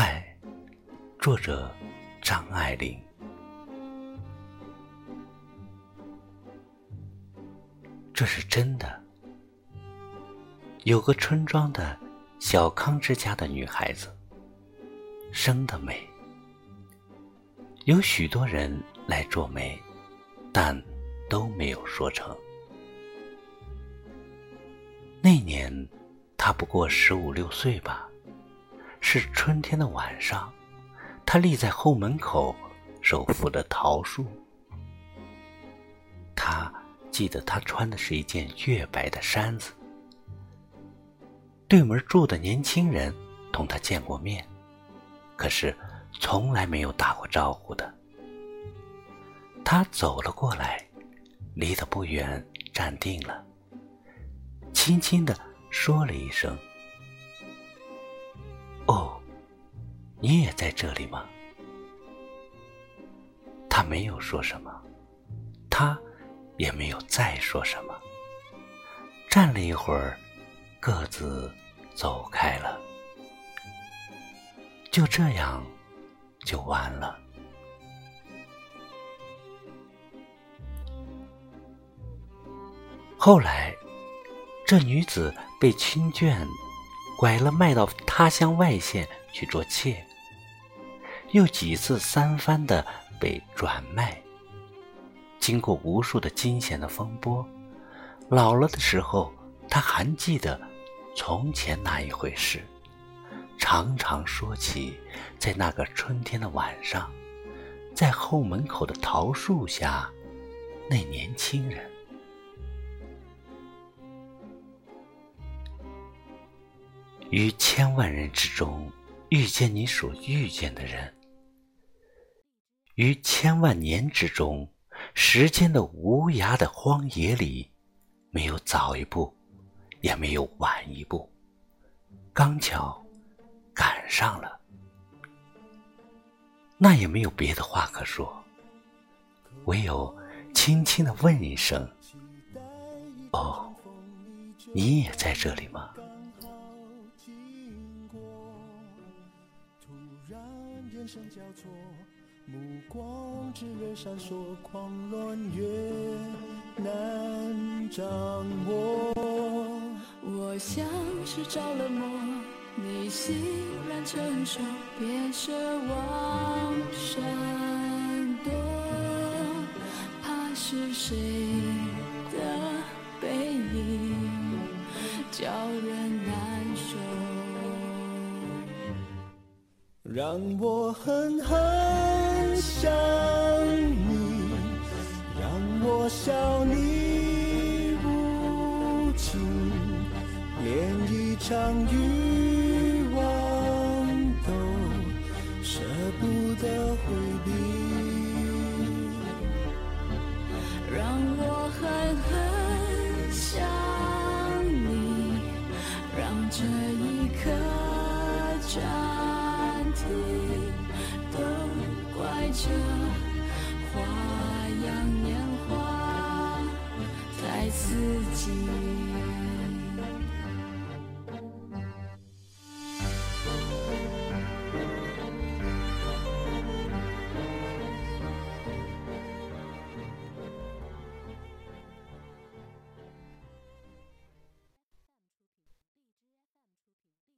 爱作者张爱玲。这是真的。有个村庄的小康之家的女孩子，生得美，有许多人来做媒，但都没有说成。那年她不过十五六岁吧，是春天的晚上。他立在后门口，手扶着桃树。他记得他穿的是一件月白的衫子。对门住的年轻人同他见过面，可是从来没有打过招呼的。他走了过来，离得不远，站定了，轻轻的说了一声：“哦。”你也在这里吗？他没有说什么，他也没有再说什么。站了一会儿，各自走开了。就这样，就完了。后来，这女子被亲眷拐了，卖到他乡外县去做妾。又几次三番的被转卖，经过无数的惊险的风波，老了的时候，他还记得从前那一回事，常常说起在那个春天的晚上，在后门口的桃树下，那年轻人，于千万人之中遇见你所遇见的人。于千万年之中，时间的无涯的荒野里，没有早一步，也没有晚一步，刚巧赶上了，那也没有别的话可说，唯有轻轻的问一声：“哦，你也在这里吗？”眼神交错目光炽热闪烁，狂乱越难掌握。我像是着了魔，你欣然承受，别奢望闪躲，怕是谁让我狠狠。想你，让我笑你无情，连一场雨。这花样年华，在四季。